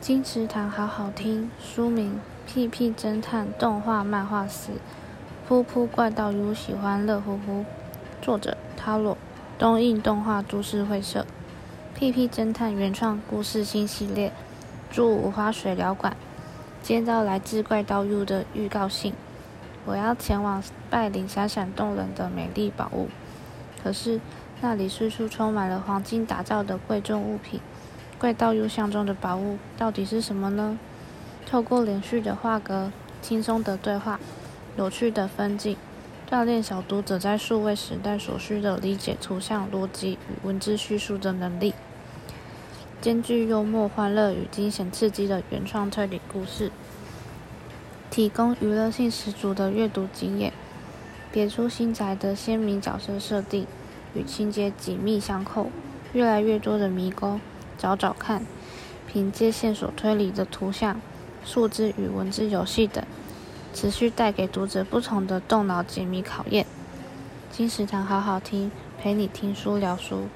金池堂好好听，书名《屁屁侦探动画漫画四》，噗噗怪盗 U 喜欢乐呼呼，作者塔罗，东映动画株式会社，《屁屁侦探》原创故事新系列，住五花水疗馆，接到来自怪盗 U 的预告信，我要前往拜领闪闪动人的美丽宝物，可是那里四处充满了黄金打造的贵重物品。怪盗邮箱中的宝物到底是什么呢？透过连续的画格、轻松的对话、有趣的分镜，锻炼小读者在数位时代所需的理解图像逻辑与文字叙述的能力，兼具幽默、欢乐与惊险刺激的原创推理故事，提供娱乐性十足的阅读经验。别出心裁的鲜明角色设定与情节紧密相扣，越来越多的迷宫。找找看，凭借线索推理的图像、数字与文字游戏等，持续带给读者不同的动脑解谜考验。金石堂好好听，陪你听书聊书。